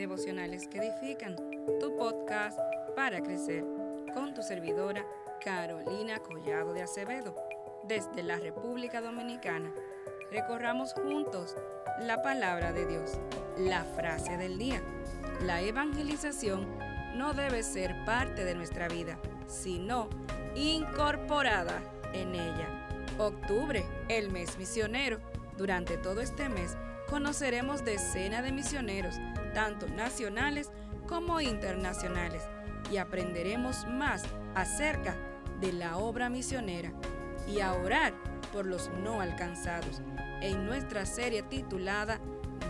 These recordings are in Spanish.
Devocionales que Edifican, tu podcast para crecer, con tu servidora Carolina Collado de Acevedo, desde la República Dominicana. Recorramos juntos la palabra de Dios, la frase del día. La evangelización no debe ser parte de nuestra vida, sino incorporada en ella. Octubre, el mes misionero. Durante todo este mes conoceremos decenas de misioneros, tanto nacionales como internacionales, y aprenderemos más acerca de la obra misionera y a orar por los no alcanzados en nuestra serie titulada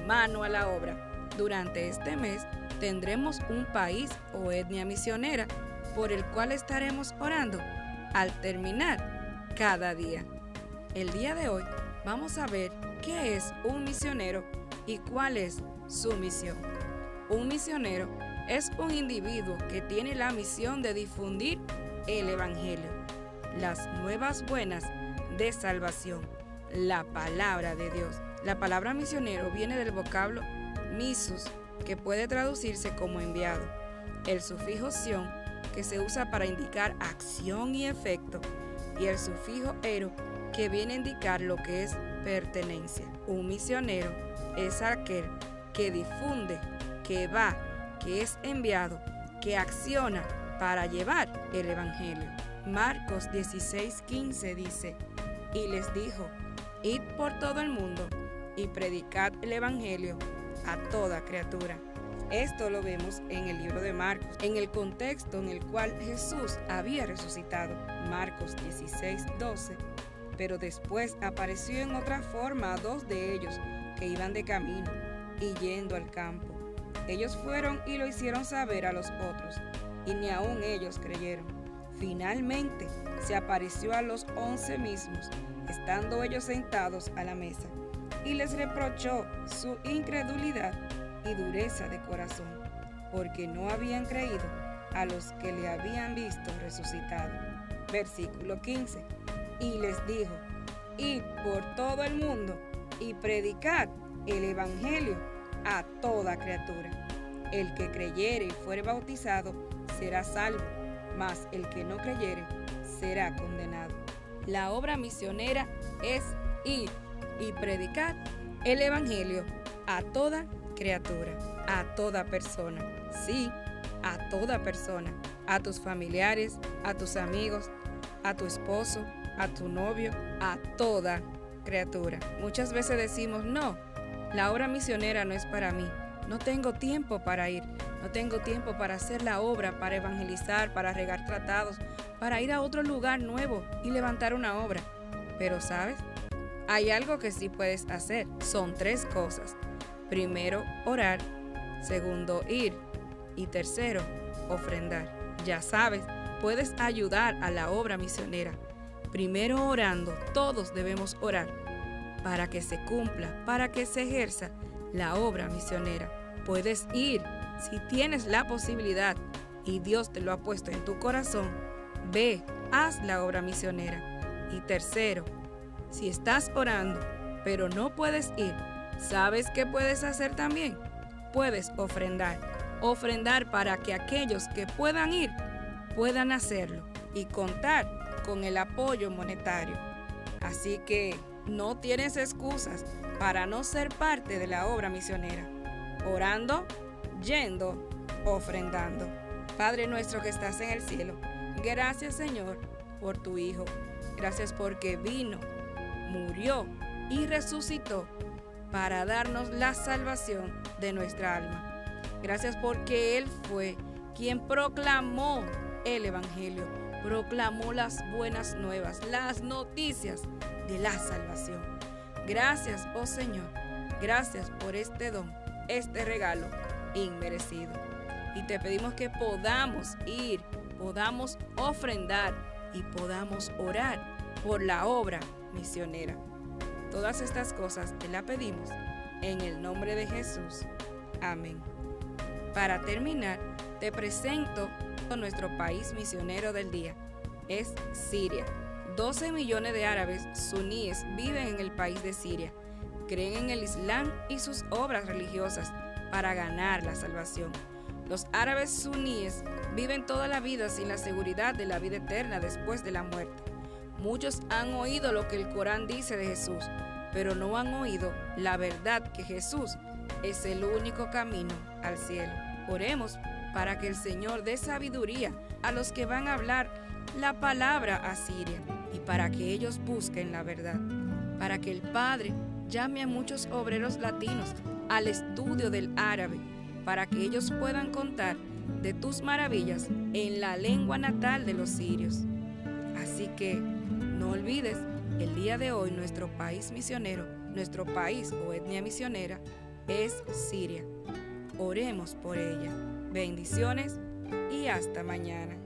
Mano a la obra. Durante este mes tendremos un país o etnia misionera por el cual estaremos orando al terminar cada día. El día de hoy vamos a ver qué es un misionero y cuál es su misión. Un misionero es un individuo que tiene la misión de difundir el Evangelio, las nuevas buenas de salvación, la palabra de Dios. La palabra misionero viene del vocablo misus, que puede traducirse como enviado. El sufijo sion, que se usa para indicar acción y efecto, y el sufijo ero, que viene a indicar lo que es pertenencia. Un misionero es aquel que difunde, que va, que es enviado, que acciona para llevar el Evangelio. Marcos 16:15 dice, y les dijo, id por todo el mundo y predicad el Evangelio a toda criatura. Esto lo vemos en el libro de Marcos, en el contexto en el cual Jesús había resucitado. Marcos 16:12 pero después apareció en otra forma a dos de ellos que iban de camino y yendo al campo. Ellos fueron y lo hicieron saber a los otros, y ni aun ellos creyeron. Finalmente se apareció a los once mismos, estando ellos sentados a la mesa, y les reprochó su incredulidad y dureza de corazón, porque no habían creído a los que le habían visto resucitado. Versículo 15 y les dijo, id por todo el mundo y predicad el Evangelio a toda criatura. El que creyere y fuere bautizado será salvo, mas el que no creyere será condenado. La obra misionera es ir y predicar el Evangelio a toda criatura, a toda persona. Sí, a toda persona, a tus familiares, a tus amigos, a tu esposo, a tu novio, a toda criatura. Muchas veces decimos, no, la obra misionera no es para mí. No tengo tiempo para ir, no tengo tiempo para hacer la obra, para evangelizar, para regar tratados, para ir a otro lugar nuevo y levantar una obra. Pero sabes, hay algo que sí puedes hacer. Son tres cosas. Primero, orar. Segundo, ir. Y tercero, ofrendar. Ya sabes, puedes ayudar a la obra misionera primero orando, todos debemos orar para que se cumpla, para que se ejerza la obra misionera. Puedes ir si tienes la posibilidad y Dios te lo ha puesto en tu corazón. Ve, haz la obra misionera. Y tercero, si estás orando, pero no puedes ir, ¿sabes qué puedes hacer también? Puedes ofrendar. Ofrendar para que aquellos que puedan ir puedan hacerlo y contar con el apoyo monetario. Así que no tienes excusas para no ser parte de la obra misionera. Orando, yendo, ofrendando. Padre nuestro que estás en el cielo, gracias Señor por tu Hijo. Gracias porque vino, murió y resucitó para darnos la salvación de nuestra alma. Gracias porque Él fue quien proclamó el Evangelio proclamó las buenas nuevas, las noticias de la salvación. Gracias, oh Señor, gracias por este don, este regalo inmerecido. Y te pedimos que podamos ir, podamos ofrendar y podamos orar por la obra misionera. Todas estas cosas te la pedimos en el nombre de Jesús. Amén. Para terminar, te presento nuestro país misionero del día. Es Siria. 12 millones de árabes suníes viven en el país de Siria. Creen en el Islam y sus obras religiosas, para ganar la salvación. Los árabes suníes viven toda la vida sin la seguridad de la vida eterna después de la muerte. Muchos han oído lo que el Corán dice de Jesús, pero no han oído la verdad que Jesús es el único camino al cielo. Oremos para que el Señor dé sabiduría a los que van a hablar la palabra a Siria y para que ellos busquen la verdad, para que el Padre llame a muchos obreros latinos al estudio del árabe, para que ellos puedan contar de tus maravillas en la lengua natal de los sirios. Así que no olvides, el día de hoy nuestro país misionero, nuestro país o etnia misionera es Siria. Oremos por ella. Bendiciones y hasta mañana.